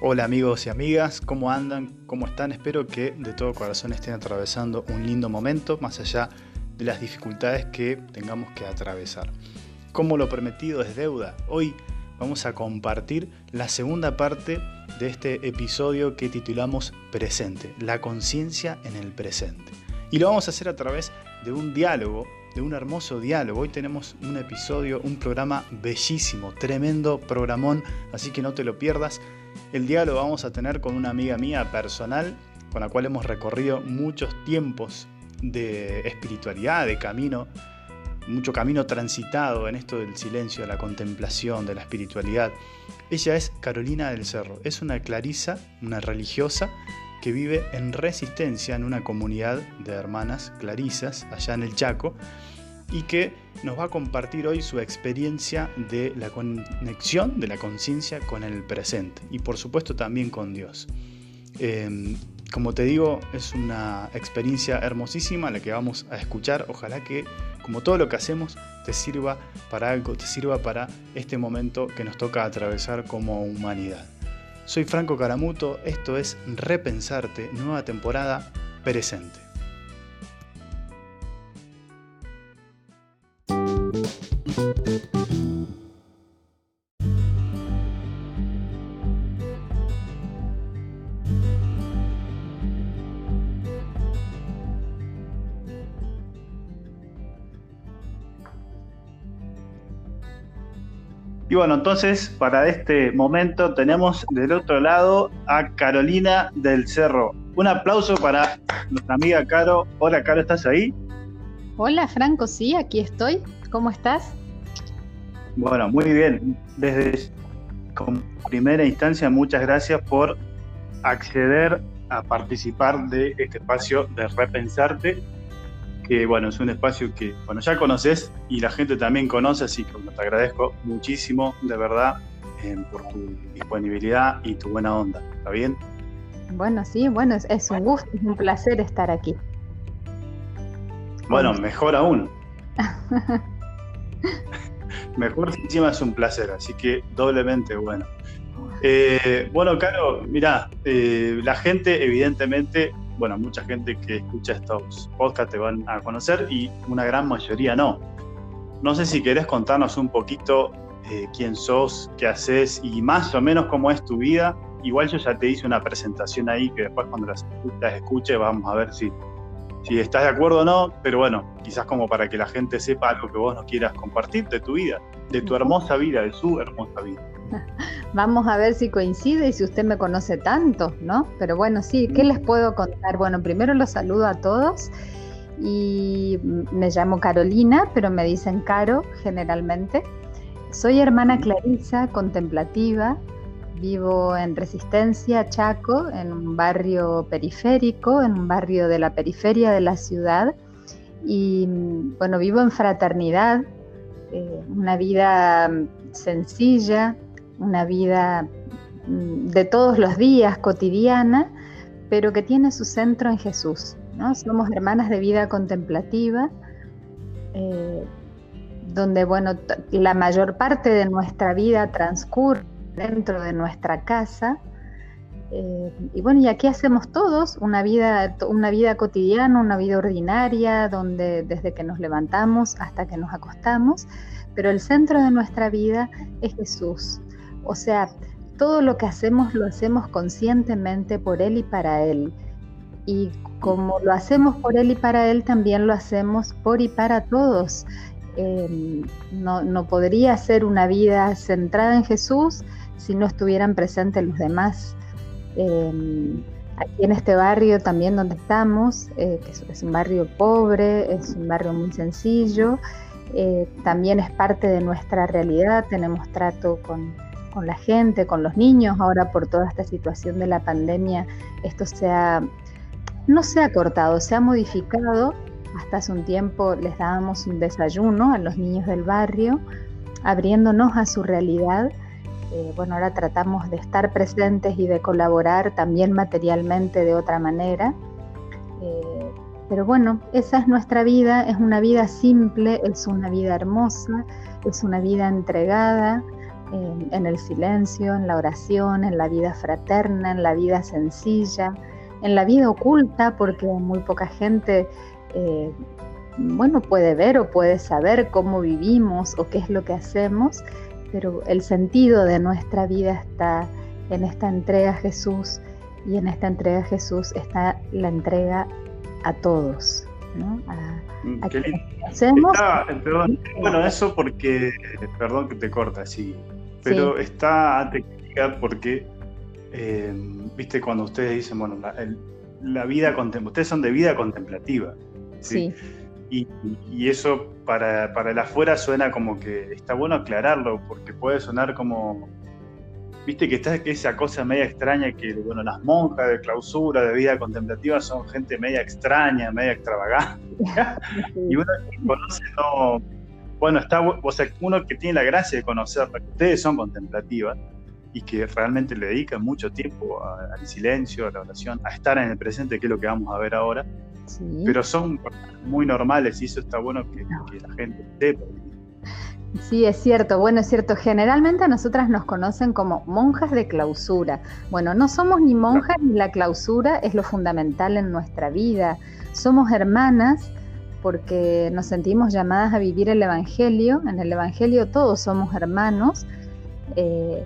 Hola amigos y amigas, ¿cómo andan? ¿Cómo están? Espero que de todo corazón estén atravesando un lindo momento, más allá de las dificultades que tengamos que atravesar. Como lo prometido es deuda, hoy vamos a compartir la segunda parte de este episodio que titulamos Presente, la conciencia en el presente. Y lo vamos a hacer a través de un diálogo, de un hermoso diálogo. Hoy tenemos un episodio, un programa bellísimo, tremendo programón, así que no te lo pierdas. El lo vamos a tener con una amiga mía personal, con la cual hemos recorrido muchos tiempos de espiritualidad, de camino, mucho camino transitado en esto del silencio, de la contemplación, de la espiritualidad. Ella es Carolina del Cerro, es una clarisa, una religiosa que vive en resistencia en una comunidad de hermanas clarisas allá en el Chaco y que nos va a compartir hoy su experiencia de la conexión de la conciencia con el presente y por supuesto también con Dios. Em, como te digo, es una experiencia hermosísima la que vamos a escuchar. Ojalá que, como todo lo que hacemos, te sirva para algo, te sirva para este momento que nos toca atravesar como humanidad. Soy Franco Caramuto, esto es Repensarte, nueva temporada presente. Y bueno, entonces para este momento tenemos del otro lado a Carolina del Cerro. Un aplauso para nuestra amiga Caro. Hola Caro, ¿estás ahí? Hola Franco, sí, aquí estoy. ¿Cómo estás? Bueno, muy bien. Desde como primera instancia, muchas gracias por acceder a participar de este espacio de Repensarte que bueno, es un espacio que bueno, ya conoces y la gente también conoce, así que te agradezco muchísimo, de verdad, eh, por tu disponibilidad y tu buena onda. ¿Está bien? Bueno, sí, bueno, es, un gusto, es un placer estar aquí. Bueno, mejor aún. mejor encima es un placer, así que doblemente bueno. Eh, bueno, Caro, mira, eh, la gente evidentemente bueno, mucha gente que escucha estos podcasts te van a conocer y una gran mayoría no. No sé si querés contarnos un poquito eh, quién sos, qué haces y más o menos cómo es tu vida. Igual yo ya te hice una presentación ahí que después cuando las, escuche vamos a ver si, si estás de acuerdo o no, pero bueno, quizás como para que la gente sepa algo que vos nos quieras compartir de tu vida, de tu hermosa vida, de su hermosa vida. Vamos a ver si coincide y si usted me conoce tanto, ¿no? Pero bueno, sí, ¿qué les puedo contar? Bueno, primero los saludo a todos y me llamo Carolina, pero me dicen Caro generalmente. Soy hermana Clarisa, contemplativa, vivo en Resistencia, Chaco, en un barrio periférico, en un barrio de la periferia de la ciudad. Y bueno, vivo en fraternidad, eh, una vida sencilla, una vida mm, de todos los días, cotidiana, pero que tiene su centro en Jesús. ¿no? Somos hermanas de vida contemplativa, eh, donde bueno, la mayor parte de nuestra vida transcurre dentro de nuestra casa. Eh, y bueno, y aquí hacemos todos una vida, una vida cotidiana, una vida ordinaria, donde desde que nos levantamos hasta que nos acostamos, pero el centro de nuestra vida es Jesús. O sea, todo lo que hacemos lo hacemos conscientemente por Él y para Él. Y como lo hacemos por Él y para Él, también lo hacemos por y para todos. Em, no, podría ser una vida centrada en Jesús si no estuvieran presentes los demás. Em, aquí en este barrio también donde estamos, eh, que es, un barrio pobre, es un barrio muy sencillo, eh, también es parte de nuestra realidad, tenemos trato con, la gente, con los niños. Ahora por toda esta situación de la pandemia, esto se ha, no se ha cortado, se ha modificado. Hasta hace un tiempo les dábamos un desayuno a los niños del barrio, abriéndonos a su realidad. Eh, bueno, ahora tratamos de estar presentes y de colaborar también materialmente de otra manera. Eh, pero bueno, esa es nuestra vida, es una vida simple, es una vida hermosa, es una vida entregada, en el silencio, en la oración, en la vida fraterna, en la vida sencilla, en la vida oculta, porque muy poca gente eh, bueno, puede ver o puede saber cómo vivimos o qué es lo que hacemos, pero el sentido de nuestra vida está en esta entrega a Jesús y en esta entrega a Jesús está la entrega a todos, ¿no? A, mm, bueno, eso porque, perdón que te corta, sí, pero está a porque, eh, viste, cuando ustedes dicen, bueno, la, la vida, ustedes son de vida contemplativa. ¿sí? Y, eso para, el afuera suena como que está bueno aclararlo, porque puede sonar como, viste que está esa cosa media extraña que, bueno, las monjas de clausura, de vida contemplativa, son gente media extraña, media extravagante. y uno que conoce no, bueno, está, o sea, uno que tiene la gracia de conocerla, que ustedes son contemplativas, y que realmente le dedican mucho tiempo al silencio, a la oración, a estar en el presente, que es lo que vamos a ver ahora. Pero son muy normales y eso está bueno que, la gente sepa. Sí, es cierto. Bueno, es cierto. Generalmente a nosotras nos conocen como monjas de clausura. Bueno, no somos ni monjas ni la clausura es lo fundamental en nuestra vida. Somos hermanas porque nos sentimos llamadas a vivir el Evangelio. En el Evangelio todos somos hermanos. Eh,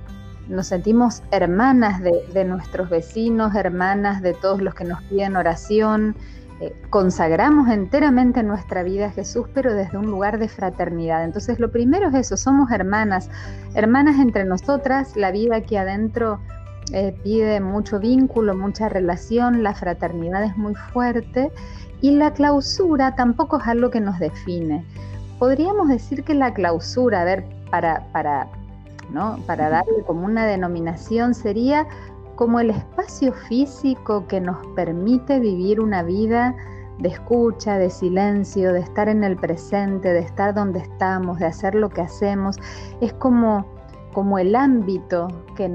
nos sentimos hermanas de, nuestros vecinos, hermanas de todos los que nos piden oración, eh, consagramos enteramente nuestra vida a Jesús, pero desde un lugar de fraternidad. Entonces lo primero es eso, somos hermanas, hermanas entre nosotras, la vida aquí adentro eh, pide mucho vínculo, mucha relación, la fraternidad es muy fuerte y la clausura tampoco es algo que nos define. Podríamos decir que la clausura, a ver, para, para para darle como una denominación sería como el espacio físico que nos permite vivir una vida de escucha, de silencio, de estar en el presente, de estar donde estamos, de hacer lo que hacemos. Es como, como el ámbito que,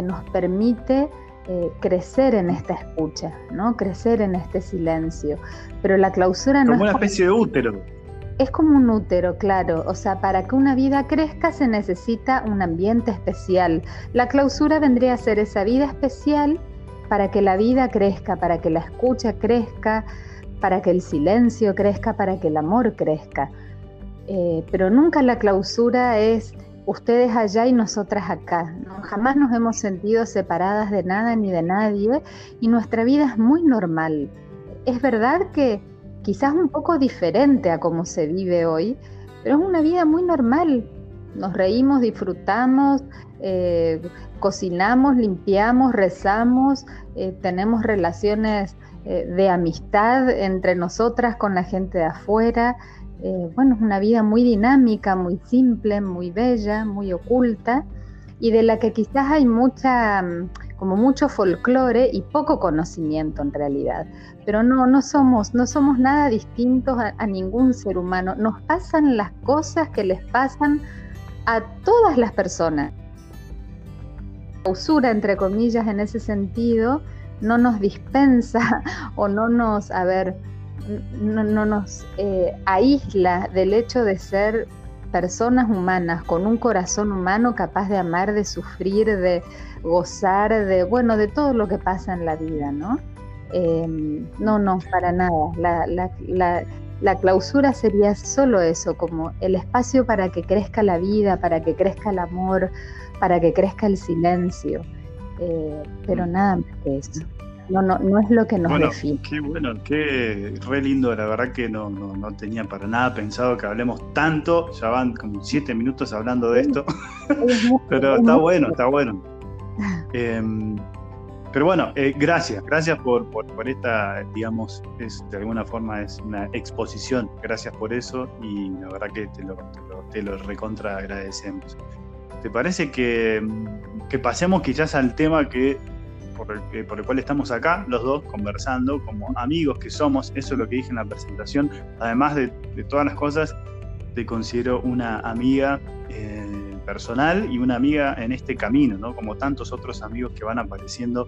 nos permite eh, crecer en esta escucha, ¿no? crecer en este silencio. Pero la clausura no es... Como una especie de útero. Es como un útero, claro. O sea, para que una vida crezca se necesita un ambiente especial. La clausura vendría a ser esa vida especial para que la vida crezca, para que la escucha crezca, para que el silencio crezca, para que el amor crezca. Eh, pero nunca la clausura es ustedes allá y nosotras acá. Jamás nos hemos sentido separadas de nada ni de nadie y nuestra vida es muy normal. Es verdad que quizás un poco diferente a cómo se vive hoy, pero es una vida muy normal. Nos reímos, disfrutamos, eh, cocinamos, limpiamos, rezamos, eh, tenemos relaciones eh, de amistad entre nosotras con la gente de afuera. bueno, es una vida muy dinámica, muy simple, muy bella, muy oculta y de la que quizás hay mucha como mucho folclore y poco conocimiento en realidad. Pero no, no somos, no somos nada distintos a, ningún ser humano. Nos pasan las cosas que les pasan a todas las personas. La usura, entre comillas, en ese sentido, no nos dispensa o no nos, a ver, no, nos eh, aísla del hecho de ser personas humanas con un corazón humano capaz de amar, de sufrir, de gozar, de bueno, de todo lo que pasa en la vida, ¿no? Em, no, no, para nada. La, clausura sería solo eso, como el espacio para que crezca la vida, para que crezca el amor, para que crezca el silencio, eh, pero nada más que eso. No, no, no es lo que nos bueno, define. Qué bueno, qué re lindo, la verdad que no, no, tenía para nada pensado que hablemos tanto, ya van como siete minutos hablando de esto, pero está bueno, está bueno. Em, pero bueno, eh, gracias, gracias por, por, esta, digamos, es, de alguna forma es una exposición, gracias por eso y la verdad que te lo, te lo, recontra agradecemos. ¿Te parece que, que pasemos quizás al tema que por el, por el, cual estamos acá, los dos conversando como amigos que somos, eso es lo que dije en la presentación, además de, de todas las cosas, te considero una amiga eh, personal y una amiga en este camino, ¿no? como tantos otros amigos que van apareciendo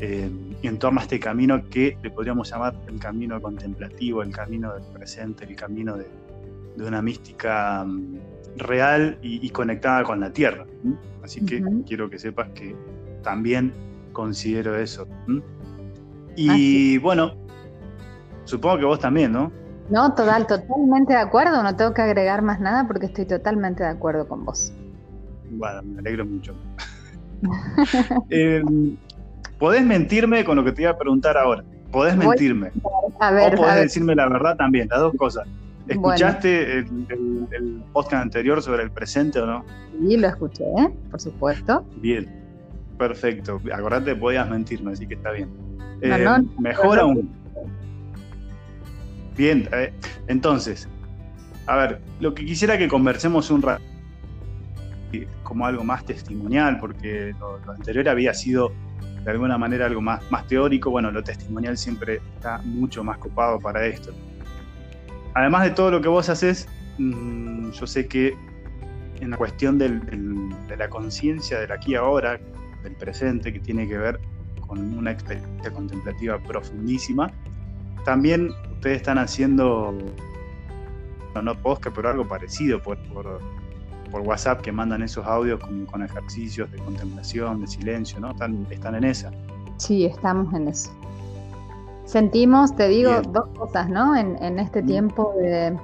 eh, en torno a este camino que le podríamos llamar el camino contemplativo, el camino del presente, el camino de, de una mística mm, real y, conectada con la tierra. Así que quiero que sepas que también considero eso. Y bueno, supongo que vos también, ¿no? No, total, totalmente de acuerdo. No tengo que agregar más nada porque estoy totalmente de acuerdo con vos. Bueno, me alegro mucho. eh, podés mentirme con lo que te iba a preguntar ahora. Podés mentirme. A ver, o podés decirme la verdad también, las dos cosas. ¿Escuchaste el, podcast anterior sobre el presente o no? Sí, lo escuché, por supuesto. Bien, perfecto. Acordate, podías mentirme, así que está bien. Eh, mejor aún. Bien, eh, entonces, a ver, lo que quisiera que conversemos un rato, como algo más testimonial, porque lo, anterior había sido de alguna manera algo más, más teórico, bueno, lo testimonial siempre está mucho más copado para esto. Además de todo lo que vos haces, mm, yo sé que en la cuestión de la conciencia del aquí ahora, del presente, que tiene que ver con una experiencia contemplativa profundísima, también ustedes están haciendo, no, no podcast, pero algo parecido por, por, WhatsApp, que mandan esos audios con, ejercicios de contemplación, de silencio, ¿no? Están, están en esa. Sí, estamos en eso. Sentimos, te digo, dos cosas, ¿no? En, este tiempo de,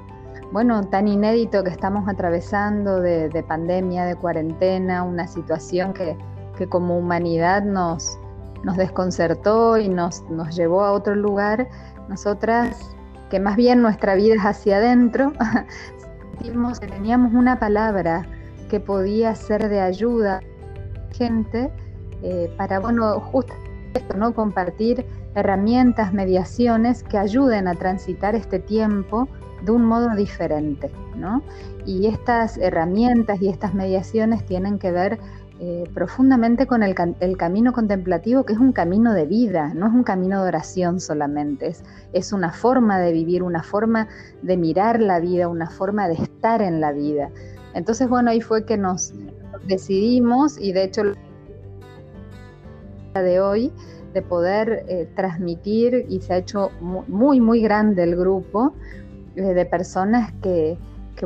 bueno, tan inédito que estamos atravesando de, pandemia, de cuarentena, una situación que, como humanidad nos, nos desconcertó y nos, nos llevó a otro lugar, nosotras, que más bien nuestra vida es hacia adentro, sentimos que teníamos una palabra que podía ser de ayuda a gente eh, para, bueno, justo esto, ¿no? Compartir herramientas, mediaciones que ayuden a transitar este tiempo de un modo diferente. ¿no? Y estas herramientas y estas mediaciones tienen que ver eh, profundamente con el, camino contemplativo, que es un camino de vida, no es un camino de oración solamente, es, una forma de vivir, una forma de mirar la vida, una forma de estar en la vida. Entonces, bueno, ahí fue que nos decidimos y de hecho de hoy de poder eh, transmitir y se ha hecho muy, muy grande el grupo eh, de personas que,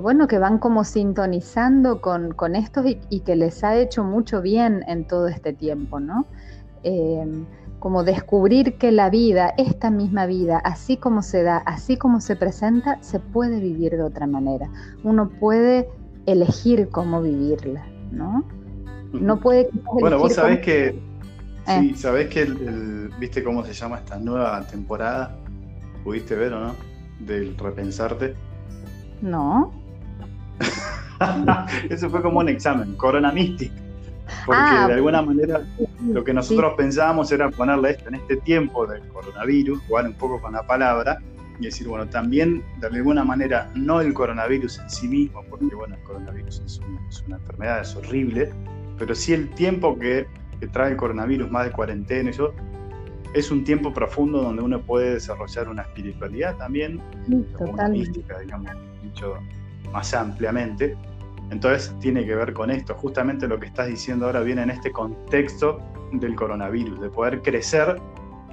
bueno, que van como sintonizando con, con esto y, que les ha hecho mucho bien en todo este tiempo, ¿no? Em, como descubrir que la vida, esta misma vida, así como se da, así como se presenta, se puede vivir de otra manera. Uno puede elegir cómo vivirla, ¿no? No puede... Bueno, vos sabés que Sí, eh. ¿sabés que el, viste cómo se llama esta nueva temporada? ¿Pudiste ver o no? Del repensarte. No. Eso fue como un examen, Corona Mystic. Porque ah, de alguna manera lo que nosotros pensábamos era ponerle esto en este tiempo del coronavirus, jugar un poco con la palabra y decir, bueno, también de alguna manera no el coronavirus en sí mismo, porque bueno, el coronavirus es una enfermedad, es horrible, pero sí el tiempo que que trae el coronavirus, más de cuarentena, eso, es un tiempo profundo donde uno puede desarrollar una espiritualidad también, una mística, digamos, dicho más ampliamente. Entonces tiene que ver con esto. Justamente lo que estás diciendo ahora viene en este contexto del coronavirus, de poder crecer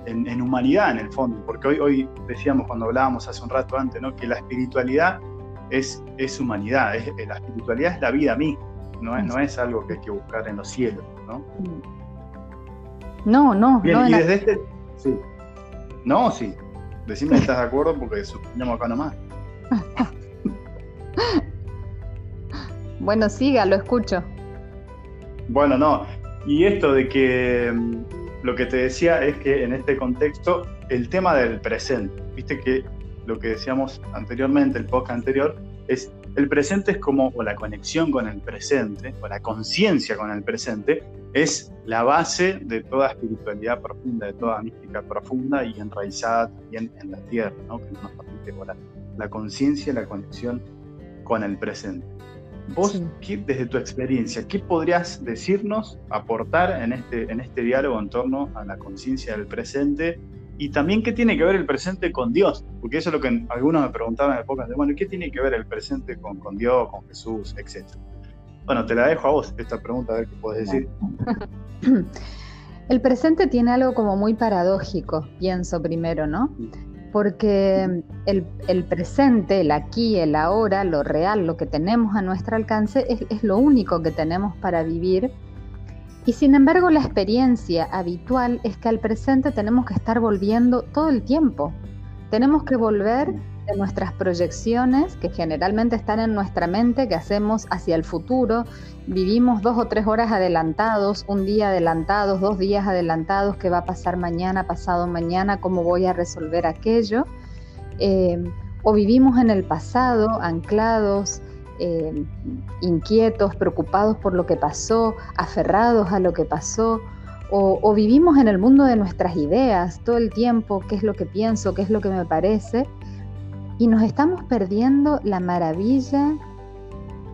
en, humanidad en el fondo. Porque hoy, hoy decíamos cuando hablábamos hace un rato antes, ¿no? que la espiritualidad es, es humanidad, es, la espiritualidad es la vida misma no es, no es algo que hay que buscar en los cielos, ¿no? No, no. Bien, y desde este. Sí. No, sí. Decime si estás de acuerdo porque suspendemos acá nomás. bueno, siga, lo escucho. Bueno, no. Y esto de que mm, lo que te decía es que en este contexto el tema del presente, viste que lo que decíamos anteriormente, el podcast anterior, es el presente es como, o la conexión con el presente, o la conciencia con el presente, es la base de toda espiritualidad profunda, de toda mística profunda y enraizada también en la tierra, ¿no? que nos permite. La conciencia, la conexión con el presente. Vos, desde tu experiencia, ¿qué podrías decirnos, aportar en este, en este diálogo en torno a la conciencia del presente y también qué tiene que ver el presente con Dios, porque eso es lo que algunos me preguntaban en épocas de, bueno, ¿qué tiene que ver el presente con, con Dios, con Jesús, etcétera? Bueno, te la dejo a vos esta pregunta, a ver qué puedes decir. El presente tiene algo como muy paradójico, pienso primero, ¿no? Porque el, presente, el aquí, el ahora, lo real, lo que tenemos a nuestro alcance, es, lo único que tenemos para vivir. Y sin embargo, la experiencia habitual es que al presente tenemos que estar volviendo todo el tiempo. Tenemos que volver de nuestras proyecciones, que generalmente están en nuestra mente, que hacemos hacia el futuro. Vivimos dos o tres horas adelantados, un día adelantados, dos días adelantados, qué va a pasar mañana, pasado mañana, cómo voy a resolver aquello. Eh, o vivimos en el pasado, anclados, eh, inquietos, preocupados por lo que pasó, aferrados a lo que pasó. O, o vivimos en el mundo de nuestras ideas todo el tiempo, qué es lo que pienso, qué es lo que me parece, y nos estamos perdiendo la maravilla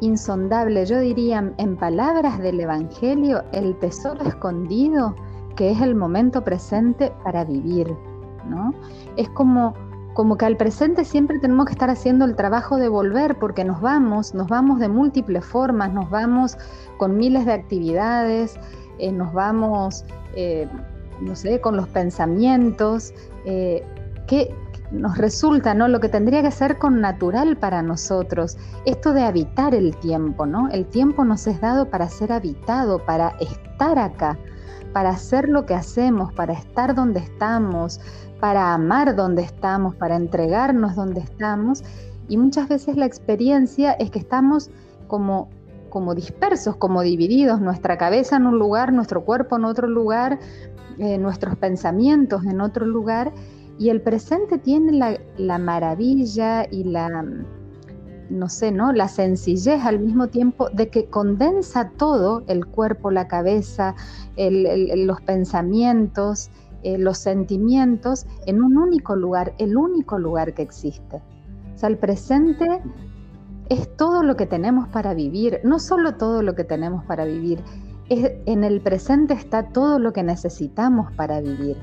insondable, yo diría en palabras del Evangelio, el tesoro escondido que es el momento presente para vivir, ¿no? Es como, como que al presente siempre tenemos que estar haciendo el trabajo de volver porque nos vamos, nos vamos de múltiples formas, nos vamos con miles de actividades, eh, nos vamos, eh, no sé, con los pensamientos. Eh, ¿qué, nos resulta, ¿no? Lo que tendría que ser con natural para nosotros, esto de habitar el tiempo, ¿no? El tiempo nos es dado para ser habitado, para estar acá, para hacer lo que hacemos, para estar donde estamos, para amar donde estamos, para entregarnos donde estamos. Y muchas veces la experiencia es que estamos como como dispersos, como divididos, nuestra cabeza en un lugar, nuestro cuerpo en otro lugar, eh, nuestros pensamientos en otro lugar, y el presente tiene la, maravilla y la, no sé, ¿no? La sencillez al mismo tiempo de que condensa todo, el cuerpo, la cabeza, los pensamientos, eh, los sentimientos, en un único lugar, el único lugar que existe. O sea, el presente es todo lo que tenemos para vivir, no solo todo lo que tenemos para vivir, en el presente está todo lo que necesitamos para vivir.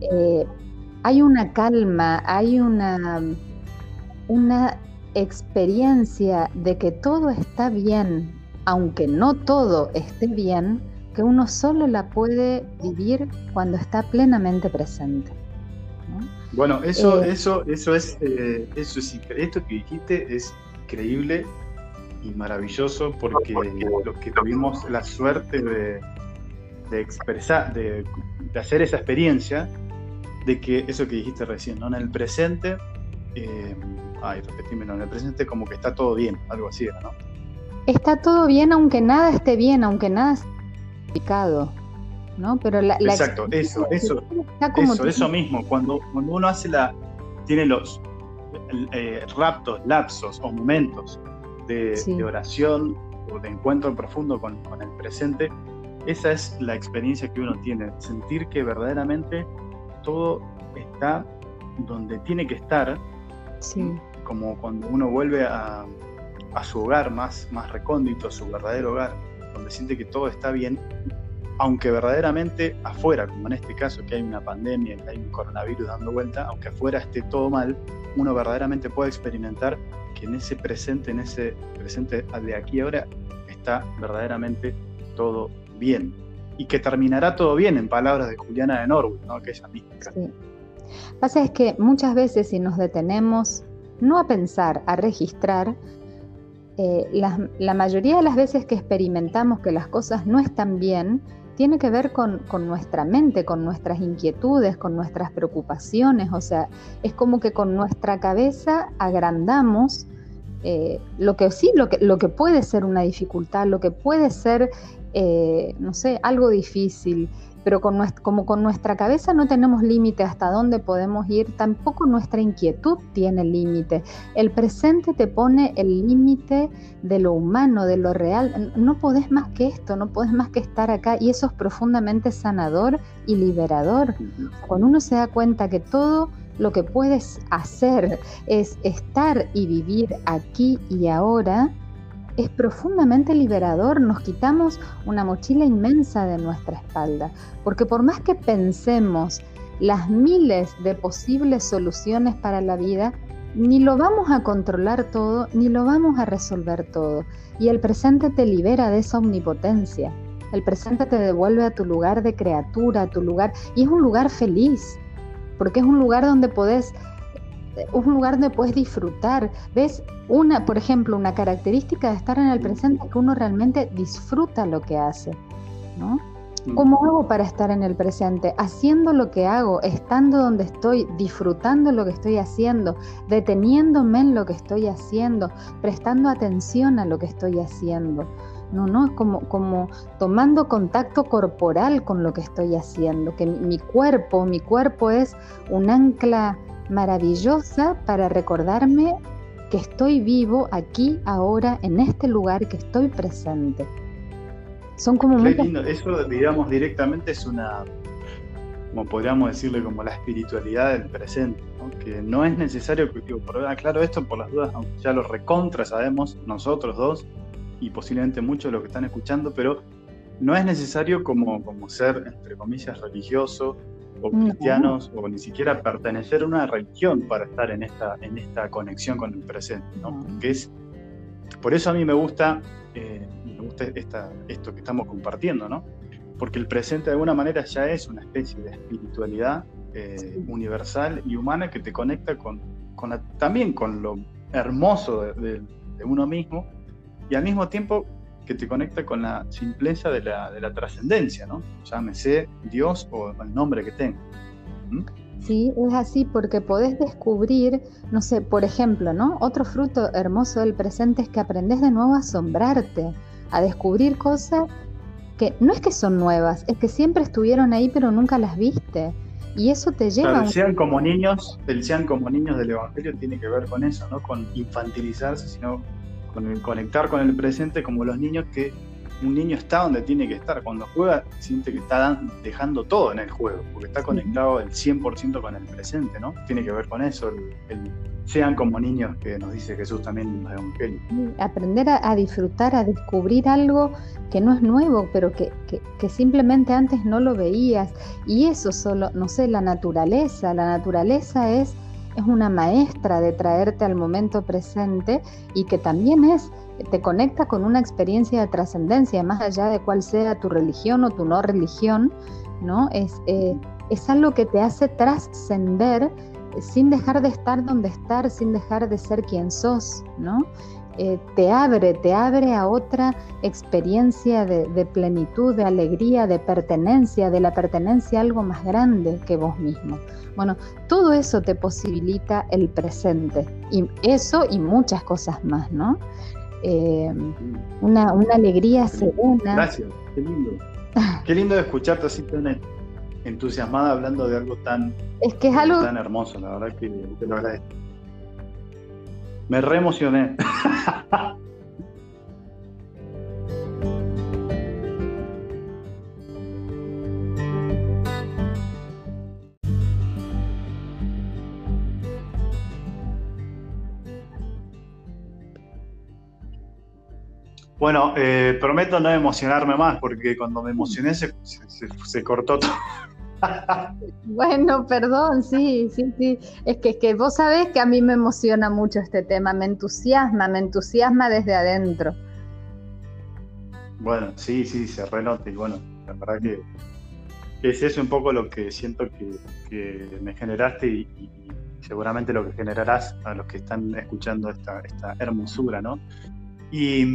Eh, hay una calma, hay una, una experiencia de que todo está bien, aunque no todo esté bien, que uno solo la puede vivir cuando está plenamente presente. Bueno, eso, eh, eso, eso es, eh, eso esto que dijiste es increíble y maravilloso porque los que tuvimos la suerte de, de expresar, de, hacer esa experiencia, de que eso que dijiste recién, ¿no? En el presente, eh, ay, no, en el presente como que está todo bien, algo así ¿no? Está todo bien aunque nada esté bien, aunque nada esté complicado, ¿no? Pero la, Exacto, eso, eso, eso, eso mismo, cuando, cuando uno hace la, tiene los eh, raptos, lapsos o momentos de, oración o de encuentro profundo con, con el presente, esa es la experiencia que uno tiene, sentir que verdaderamente todo está donde tiene que estar, como cuando uno vuelve a, su hogar más, más recóndito, a su verdadero hogar, donde siente que todo está bien, aunque verdaderamente afuera, como en este caso que hay una pandemia, que hay un coronavirus dando vuelta, aunque afuera esté todo mal, uno verdaderamente puede experimentar que en ese presente, en ese presente de aquí ahora, está verdaderamente todo bien y que terminará todo bien, en palabras de Juliana de Norwood, ¿no? aquella mística. Sí. Pasa es que muchas veces si nos detenemos no a pensar, a registrar, eh, la, mayoría de las veces que experimentamos que las cosas no están bien, tiene que ver con, nuestra mente, con nuestras inquietudes, con nuestras preocupaciones. O sea, es como que con nuestra cabeza agrandamos eh, lo que sí, lo que, lo que puede ser una dificultad, lo que puede ser eh, no sé, algo difícil, pero con como con nuestra cabeza no tenemos límite hasta dónde podemos ir, tampoco nuestra inquietud tiene límite. El presente te pone el límite de lo humano, de lo real. No podés más que esto, no podés más que estar acá y eso es profundamente sanador y liberador. Cuando uno se da cuenta que todo lo que puedes hacer es estar y vivir aquí y ahora, es profundamente liberador, nos quitamos una mochila inmensa de nuestra espalda, porque por más que pensemos las miles de posibles soluciones para la vida, ni lo vamos a controlar todo, ni lo vamos a resolver todo. Y el presente te libera de esa omnipotencia. El presente te devuelve a tu lugar de criatura, a tu lugar, y es un lugar feliz. porque es un lugar donde podés un lugar donde puedes disfrutar. ¿Ves? Una, por ejemplo, una característica de estar en el presente es que uno realmente disfruta lo que hace, ¿no? Mm. ¿Cómo hago para estar en el presente? Haciendo lo que hago, estando donde estoy, disfrutando lo que estoy haciendo, deteniéndome en lo que estoy haciendo, prestando atención a lo que estoy haciendo. No, no, es como, como tomando contacto corporal con lo que estoy haciendo, que mi cuerpo, mi cuerpo es un ancla maravillosa para recordarme que estoy vivo aquí, ahora, en este lugar, que estoy presente. Son como muy... lindo. Eso, digamos, directamente es una, como podríamos decirle, como la espiritualidad del presente, que no es necesario, digo, por, aclaro esto por las dudas, aunque ya lo recontra sabemos nosotros dos y posiblemente muchos de los que están escuchando, pero no es necesario como, como ser, entre comillas, religioso o cristianos o ni siquiera pertenecer a una religión para estar en esta, en esta conexión con el presente, ¿no? es, por eso a mí me gusta, eh, me gusta esta, esto que estamos compartiendo, ¿no? Porque el presente de alguna manera ya es una especie de espiritualidad eh, universal y humana que te conecta con, con también con lo hermoso de, de uno mismo y al mismo tiempo que te conecta con la simpleza de la, de la trascendencia, ¿no? Llámese Dios o el nombre que tenga. ¿Mm? Sí, es así porque podés descubrir, no sé, por ejemplo, ¿no? Otro fruto hermoso del presente es que aprendes de nuevo a asombrarte, a descubrir cosas que no es que son nuevas, es que siempre estuvieron ahí pero nunca las viste. Y eso te lleva sean como niños, el sean como niños del Evangelio tiene que ver con eso, ¿no? Con infantilizarse, sino con el conectar con el presente como los niños que un niño está donde tiene que estar. Cuando juega, siente que está dejando todo en el juego, porque está conectado el 100% con el presente, ¿no? Tiene que ver con eso, el, sean como niños que nos dice Jesús también en los evangelios. Aprender a, disfrutar, a descubrir algo que no es nuevo, pero que, que, simplemente antes no lo veías. Y eso solo, no sé, la naturaleza, la naturaleza es es una maestra de traerte al momento presente y que también es te conecta con una experiencia de trascendencia, más allá de cuál sea tu religión o tu no religión, ¿no? Es, eh, es algo que te hace trascender sin dejar de estar donde estar, sin dejar de ser quien sos, ¿no? Eh, te abre, te abre a otra experiencia de, plenitud, de alegría, de pertenencia, de la pertenencia a algo más grande que vos mismo. Bueno, todo eso te posibilita el presente, y eso y muchas cosas más, ¿no? Eh, una, alegría serena. Gracias, qué lindo. Qué lindo escucharte así tan entusiasmada hablando de algo tan, es que es algo... tan hermoso, la verdad que te lo agradezco. Me reemocioné. Bueno, eh, prometo no emocionarme más porque cuando me emocioné se, se cortó todo. Bueno, perdón, sí, sí, sí. Es que, es que vos sabés que a mí me emociona mucho este tema, me entusiasma, me entusiasma desde adentro. Bueno, sí, sí, se renota y bueno, la verdad que, es eso un poco lo que siento que, me generaste y, seguramente lo que generarás a los que están escuchando esta, esta hermosura, ¿no? Y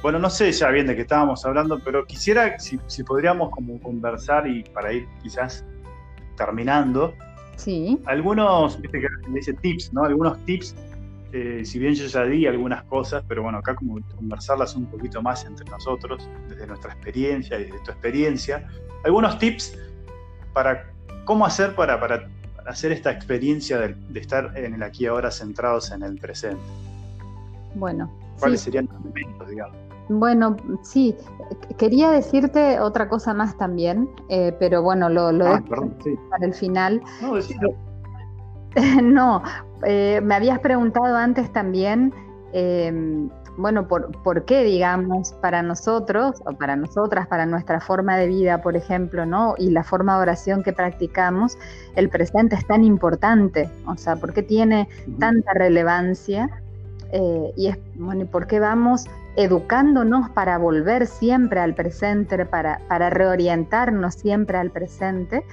bueno, no sé ya bien de qué estábamos hablando, pero quisiera si, podríamos como conversar y para ir quizás terminando. Sí. Algunos, viste que dice tips, ¿no? Algunos tips, eh, si bien yo ya di algunas cosas, pero bueno, acá como conversarlas un poquito más entre nosotros, desde nuestra experiencia y desde tu experiencia. Algunos tips para cómo hacer para, para hacer esta experiencia de, estar en el aquí y ahora centrados en el presente. Bueno. ¿Cuáles serían los elementos, digamos? Bueno, sí, quería decirte otra cosa más también, eh, pero bueno, lo, lo ah, para el final. No, no eh, me habías preguntado antes también, em, bueno, por, por, qué, digamos, para nosotros, o para nosotras, para nuestra forma de vida, por ejemplo, ¿no? Y la forma de oración que practicamos, el presente es tan importante, o sea, ¿por qué tiene tanta relevancia? Eh, y es, bueno, ¿y por qué vamos educándonos para volver siempre al presente, para, para reorientarnos siempre al presente?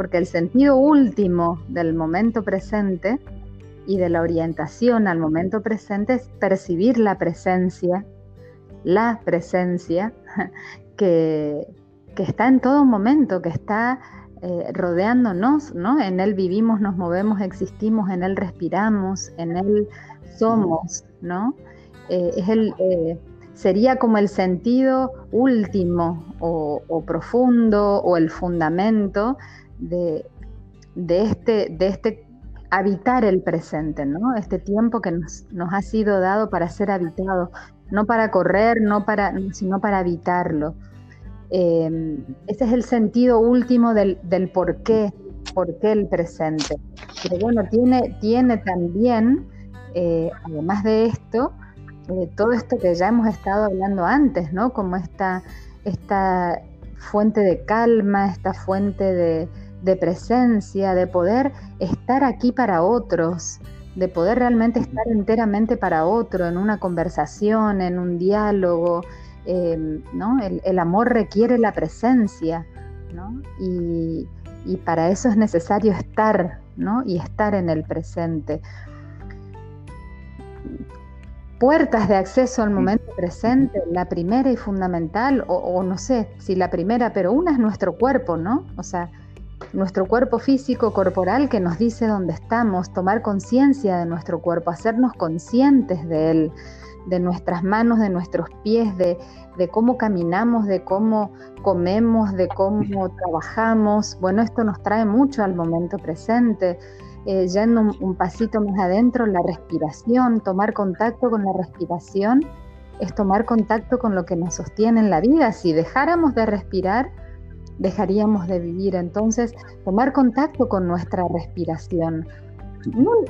porque el sentido último del momento presente y de la orientación al momento presente es percibir la presencia, la presencia que, está en todo momento, que está eh, rodeándonos, ¿no? En Él vivimos, nos movemos, existimos, en Él respiramos, en Él somos, ¿no? Eh, es el, eh, sería como el sentido último o, profundo o el fundamento de, de, este, de este habitar el presente, ¿no? Este tiempo que nos, ha sido dado para ser habitado, no para correr, no para, sino para habitarlo. Em, ese es el sentido último del, por qué, por qué el presente. Pero bueno, tiene, tiene también, eh, además de esto, eh, todo esto que ya hemos estado hablando antes, ¿no? Como esta, esta fuente de calma, esta fuente de, de presencia, de poder estar aquí para otros, de poder realmente estar enteramente para otro, en una conversación, en un diálogo. Em, ¿no? El, amor requiere la presencia, ¿no? y, y, para eso es necesario estar, ¿no? y estar en el presente. Puertas de acceso al momento presente, la primera y fundamental, o, o no sé si la primera, pero una es nuestro cuerpo, ¿no? O sea, nuestro cuerpo físico corporal que nos dice dónde estamos, tomar conciencia de nuestro cuerpo, hacernos conscientes de él, de nuestras manos, de nuestros pies, de, cómo caminamos, de cómo comemos, de cómo trabajamos. Bueno, esto nos trae mucho al momento presente. Eh, yendo un, pasito más adentro, la respiración, tomar contacto con la respiración es tomar contacto con lo que nos sostiene en la vida. Si dejáramos de respirar, dejaríamos de vivir. Entonces, tomar contacto con nuestra respiración.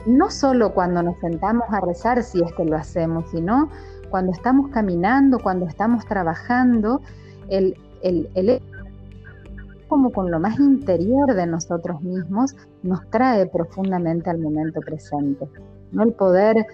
No, solo cuando nos sentamos a rezar, si es que lo hacemos, sino cuando estamos caminando, cuando estamos trabajando, el como con lo más interior de nosotros mismos, nos trae profundamente al momento presente. ¿no? El poder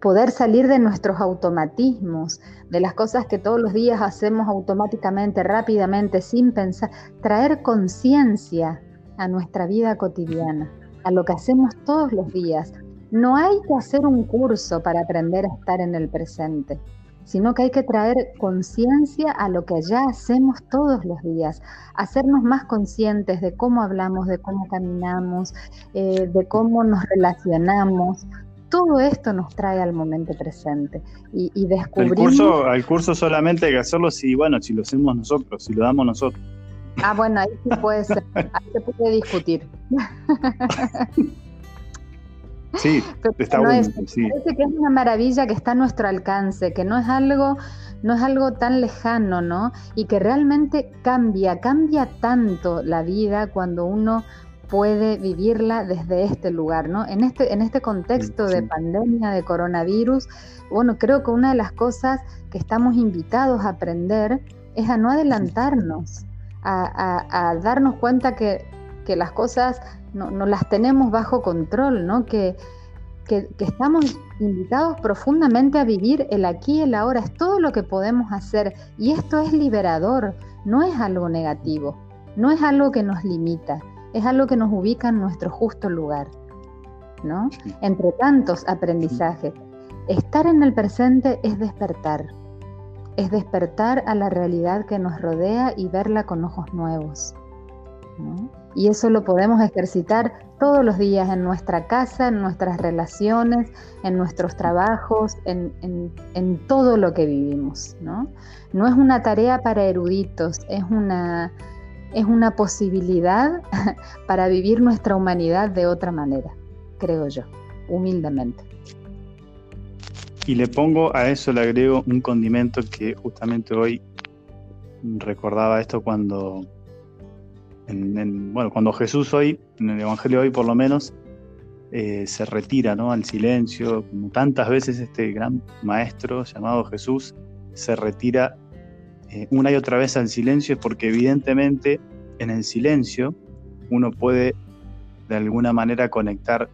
poder salir de nuestros automatismos, de las cosas que todos los días hacemos automáticamente, rápidamente, sin pensar, traer conciencia a nuestra vida cotidiana, a lo que hacemos todos los días. No hay que hacer un curso para aprender a estar en el presente, sino que hay que traer conciencia a lo que ya hacemos todos los días, hacernos más conscientes de cómo hablamos, de cómo caminamos, eh, de cómo nos relacionamos, todo esto nos trae al momento presente y, y descubrimos... El curso, el curso solamente hay que hacerlo si, bueno, si lo hacemos nosotros, si lo damos nosotros. Ah, bueno, ahí sí puede ser, ahí se puede discutir. Sí, está bueno. Es, sí. Parece que es una maravilla que está a nuestro alcance, que no es algo, no es algo tan lejano, ¿no? Y que realmente cambia, cambia tanto la vida cuando uno puede vivirla desde este lugar, ¿no? En este, en este contexto de pandemia, de coronavirus, bueno, creo que una de las cosas que estamos invitados a aprender es a no adelantarnos, a, darnos cuenta que, las cosas no, las tenemos bajo control, ¿no? Que, que, que, estamos invitados profundamente a vivir el aquí y el ahora, es todo lo que podemos hacer y esto es liberador, no es algo negativo, no es algo que nos limita, es algo que nos ubica en nuestro justo lugar, ¿no? Entre tantos aprendizajes. Estar en el presente es despertar, es despertar a la realidad que nos rodea y verla con ojos nuevos. Y eso lo podemos ejercitar todos los días en nuestra casa, en nuestras relaciones, en nuestros trabajos, en, en todo lo que vivimos. ¿no? no es una tarea para eruditos, es una, es una posibilidad para vivir nuestra humanidad de otra manera, creo yo, humildemente. Y le pongo a eso, le agrego un condimento que justamente hoy recordaba esto cuando, bueno, cuando Jesús hoy, en el Evangelio hoy por lo menos, eh, se retira ¿no? al silencio, como tantas veces este gran maestro llamado Jesús se retira eh, una y otra vez al silencio es porque evidentemente en el silencio uno puede de alguna manera conectar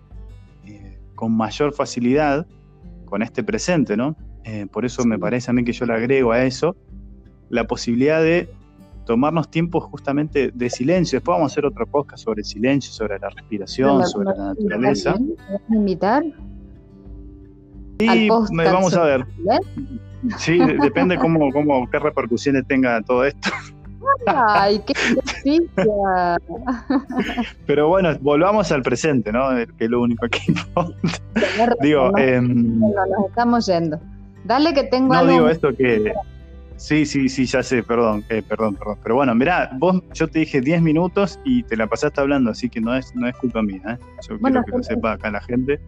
eh, con mayor facilidad con este presente, ¿no? Por eso me parece a mí que yo le agrego a eso la posibilidad de tomarnos tiempo justamente de silencio. Después vamos a hacer otro podcast sobre el silencio, sobre la respiración, sobre la naturaleza. ¿Me invitar? Sí, vamos a ver. Sí, depende cómo, cómo, qué repercusiones tenga todo esto. Ay, qué noticia. Pero bueno, volvamos al presente, ¿no? Que es lo único que importa. Digo, eh, nos estamos yendo. Dale que tengo No digo esto que Sí, sí, sí, ya sé, perdón, eh, perdón, perdón. Pero bueno, mirá, vos, yo te dije 10 minutos y te la pasaste hablando, así que no es, no es culpa mía, ¿eh? Yo quiero que lo sepa acá la gente.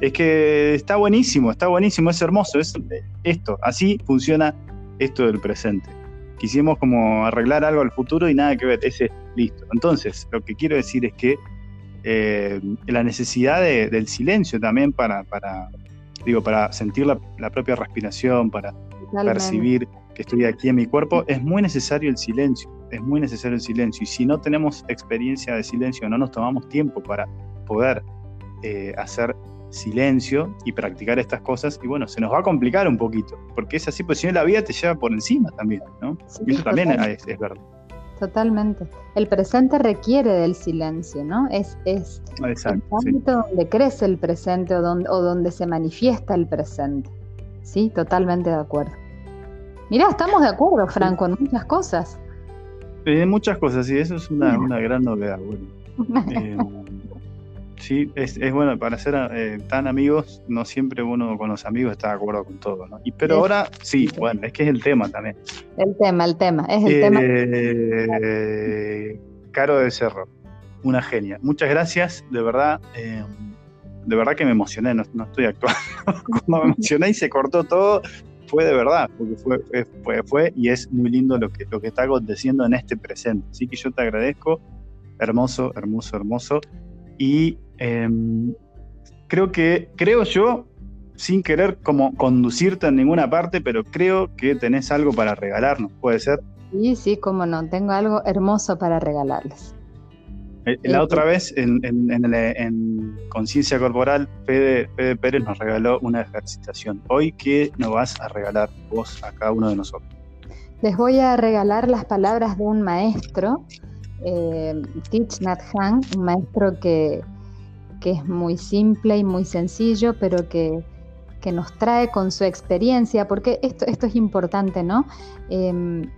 Es que está buenísimo, está buenísimo, es hermoso, es esto, así funciona esto del presente. Quisimos como arreglar algo al futuro y nada que ver, ese listo. Entonces, lo que quiero decir es que eh, la necesidad del silencio también para, para digo, para sentir la, la propia respiración, para percibir que estoy aquí en mi cuerpo, es muy necesario el silencio, es muy necesario el silencio. Y si no tenemos experiencia de silencio, no nos tomamos tiempo para poder eh, hacer silencio y practicar estas cosas, y bueno, se nos va a complicar un poquito, porque es así, pues si no la vida te lleva por encima también, ¿no? y eso también es, verdad. Totalmente. El presente requiere del silencio, ¿no? Es, es el ámbito donde crece el presente o donde, o donde se manifiesta el presente. Sí, totalmente de acuerdo. Mirá, estamos de acuerdo, Franco, en muchas cosas. En muchas cosas, sí, eso es una, gran novedad. Eh, sí, es, bueno, para ser eh, tan amigos, no siempre uno con los amigos está de acuerdo con todo, ¿no? Y, pero ahora, sí, bueno, es que es el tema también. El tema, el tema, es el tema. Eh, Caro de Cerro, una genia. Muchas gracias, de verdad. de verdad que me emocioné, no, no estoy actuando. Cuando me emocioné y se cortó todo, fue de verdad, porque fue, fue, fue, y es muy lindo lo que, lo que está aconteciendo en este presente. Así que yo te agradezco, hermoso, hermoso, hermoso. Y em, creo que, creo yo, sin querer como conducirte en ninguna parte, pero creo que tenés algo para regalarnos, ¿puede ser? Sí, sí, cómo no, tengo algo hermoso para regalarles. Eh, la otra vez en, en, Conciencia Corporal, Fede, Pérez nos regaló una ejercitación. Hoy, ¿qué nos vas a regalar vos a cada uno de nosotros? Les voy a regalar las palabras de un maestro, eh, Thich Nhat Hanh, un maestro que, que, es muy simple y muy sencillo, pero que, que, nos trae con su experiencia, porque esto, esto es importante, ¿no? Em,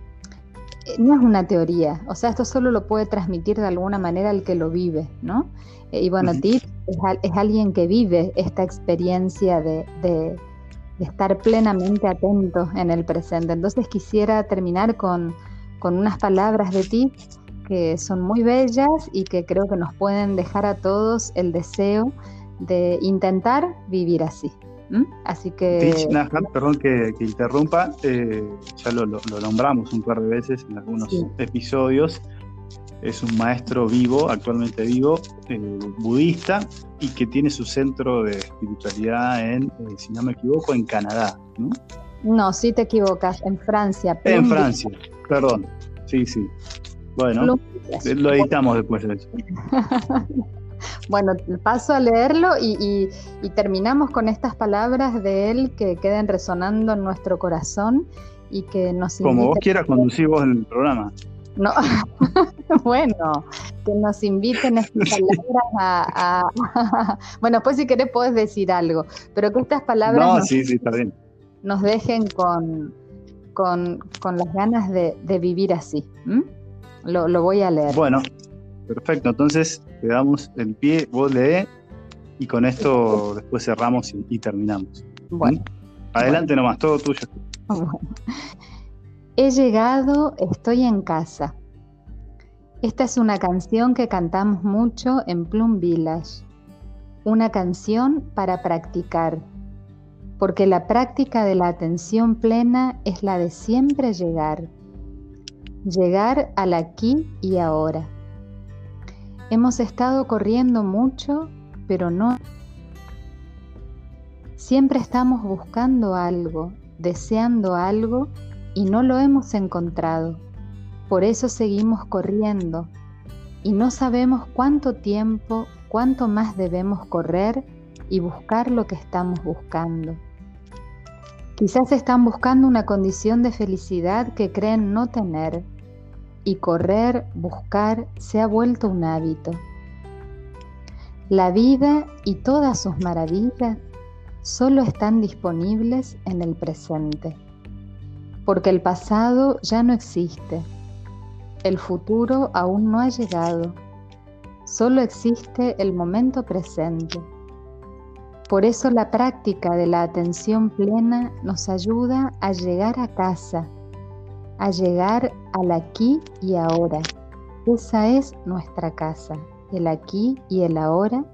no es una teoría, o sea, esto solo lo puede transmitir de alguna manera el que lo vive, ¿no? Eh, y bueno, Tip es, alguien que vive esta experiencia de, estar plenamente atento en el presente. Entonces quisiera terminar con, unas palabras de ti que son muy bellas y que creo que nos pueden dejar a todos el deseo de intentar vivir así. Así que... perdón que, interrumpa, eh, ya lo, nombramos un par de veces en algunos episodios. Es un maestro vivo, actualmente vivo, eh, budista, y que tiene su centro de espiritualidad en, eh, si no me equivoco, en Canadá. ¿no? No, sí te equivocas, en Francia. En Francia, perdón. Sí, sí. Bueno, lo editamos después de eso. Bueno, paso a leerlo y, terminamos con estas palabras de él que queden resonando en nuestro corazón y que nos Como vos quieras conducir vos en el programa. No, bueno, que nos inviten estas palabras a, Bueno, pues si querés podés decir algo, pero que estas palabras nos, dejen con, con, las ganas de, vivir así. Lo, lo voy a leer. Bueno, Perfecto, entonces le damos el pie, vos lee y con esto después cerramos y, terminamos. Bueno. Adelante nomás, todo tuyo. He llegado, estoy en casa. Esta es una canción que cantamos mucho en Plum Village. Una canción para practicar, porque la práctica de la atención plena es la de siempre llegar. Llegar al aquí y ahora. Hemos estado corriendo mucho, pero no. Siempre estamos buscando algo, deseando algo y no lo hemos encontrado. Por eso seguimos corriendo y no sabemos cuánto tiempo, cuánto más debemos correr y buscar lo que estamos buscando. Quizás están buscando una condición de felicidad que creen no tener y correr, buscar, se ha vuelto un hábito. La vida y todas sus maravillas solo están disponibles en el presente, porque el pasado ya no existe, el futuro aún no ha llegado, solo existe el momento presente. Por eso la práctica de la atención plena nos ayuda a llegar a casa, a llegar al aquí y ahora. Esa es nuestra casa, el aquí y el ahora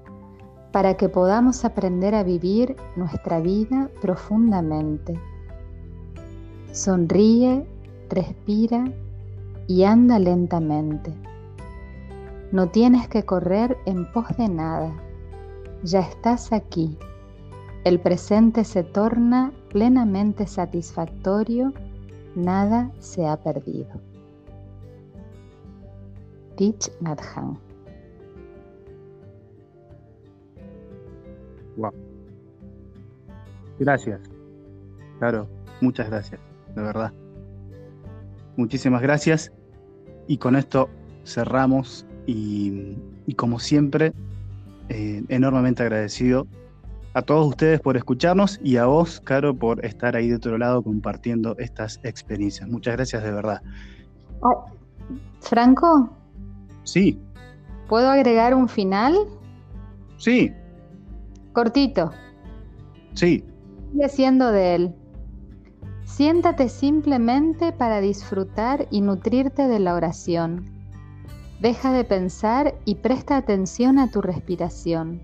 para que podamos aprender a vivir nuestra vida profundamente. Sonríe, respira y anda lentamente. No tienes que correr en pos de nada. Ya estás aquí. El presente se torna plenamente satisfactorio. Nada se ha perdido. Tich Nadhan Wow. Gracias. Claro, muchas gracias, de verdad. Muchísimas gracias. Y con esto cerramos y, como siempre, eh, enormemente agradecido a todos ustedes por escucharnos y a vos, Caro, por estar ahí de otro lado compartiendo estas experiencias. Muchas gracias de verdad. Franco. Sí. ¿Puedo agregar un final? Sí, Cortito. Sí. Sigue siendo de él. Siéntate simplemente para disfrutar y nutrirte de la oración. Deja de pensar y presta atención a tu respiración.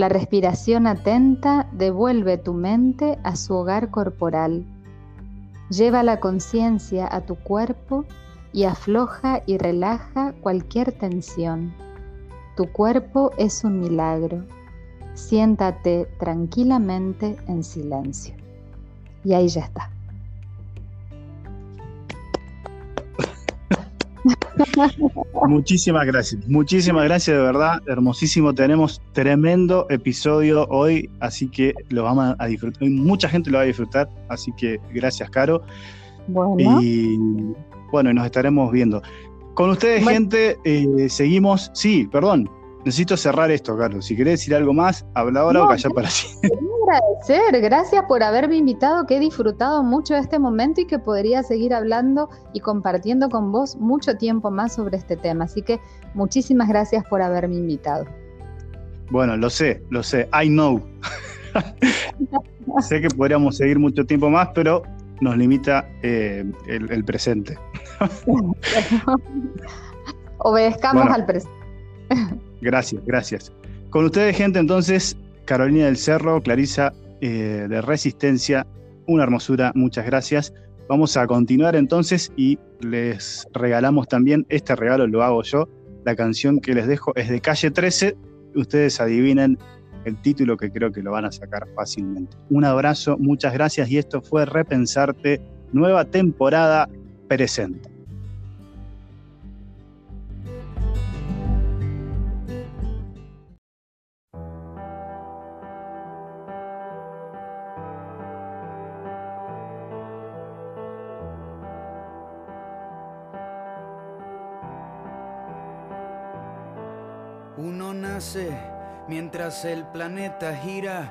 La respiración atenta devuelve tu mente a su hogar corporal. Lleva la conciencia a tu cuerpo y afloja y relaja cualquier tensión. Tu cuerpo es un milagro siéntate tranquilamente en silencio. Y ahí ya está. Muchísimas gracias, muchísimas gracias de verdad, hermosísimo, tenemos tremendo episodio hoy, así que lo vamos a disfrutar, mucha gente lo va a disfrutar, así que gracias Caro. Bueno. Y bueno, nos estaremos viendo. Con ustedes, gente, eh, seguimos, sí, perdón, necesito cerrar esto, Carlos. Si querés decir algo más, habla ahora o calla para siempre. agradecer, gracias por haberme invitado, que he disfrutado mucho de este momento y que podría seguir hablando y compartiendo con vos mucho tiempo más sobre este tema. Así que muchísimas gracias por haberme invitado. Bueno, lo sé, lo sé, I know. sé que podríamos seguir mucho tiempo más, pero nos limita eh, el, presente. Obedezcamos al presente. Gracias, gracias. Con ustedes, gente, entonces, Carolina del Cerro, Clarisa eh, de Resistencia, una hermosura, muchas gracias. Vamos a continuar entonces y les regalamos también, este regalo lo hago yo, la canción que les dejo es de Calle 13, ustedes adivinen el título que creo que lo van a sacar fácilmente. Un abrazo, muchas gracias y esto fue Repensarte, nueva temporada presente. El planeta gira,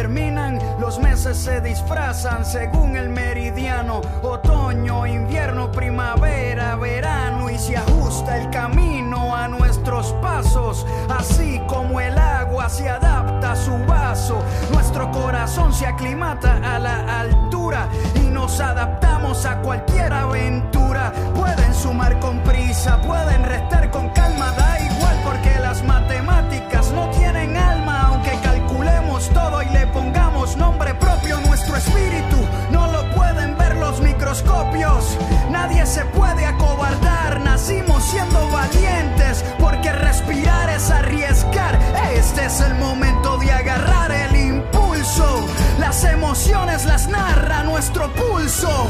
terminan, los meses se disfrazan según el meridiano. Otoño, invierno, primavera, verano y se ajusta el camino a nuestros pasos. Así como el agua se adapta a su vaso, nuestro corazón se aclimata a la altura y nos adaptamos a cualquier aventura. Pueden sumar con prisa, pueden restar con calma, da igual porque las matemáticas las narra nuestro pulso.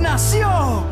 nació.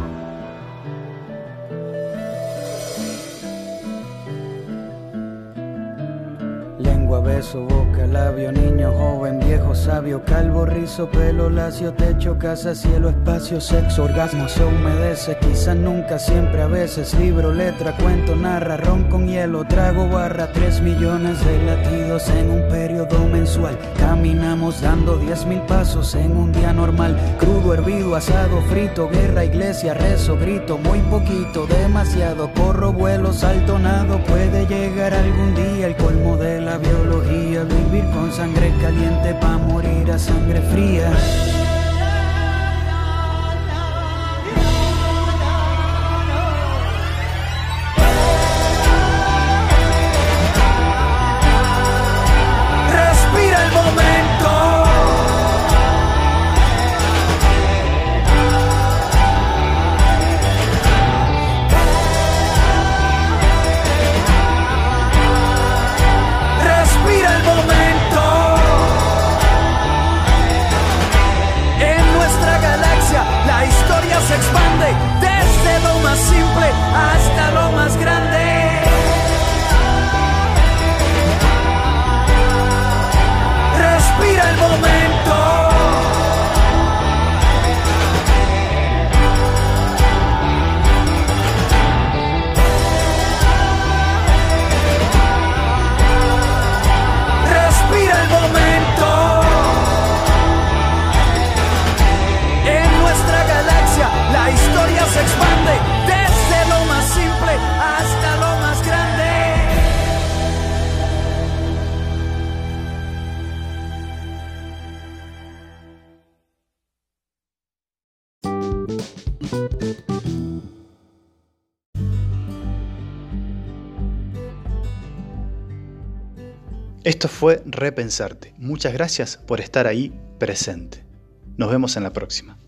Lengua, beso, boca, labio, niño, joven, viejo, sabio, calvo, rizo, pelo, lacio, techo, casa, cielo, espacio, sexo, orgasmo, se humedece, nunca, siempre, a veces, libro, letra, cuento, narra, ron con hielo, trago, barra, tres millones de latidos en un periodo mensual, caminamos dando diez mil pasos en un día normal, crudo, hervido, asado, frito, guerra, iglesia, rezo, grito, muy poquito, demasiado, corro, vuelo, salto, nado, puede llegar algún día el colmo de la biología, vivir con sangre caliente pa' morir a sangre fría. Fue Repensarte. Muchas gracias por estar ahí presente. Nos vemos en la próxima.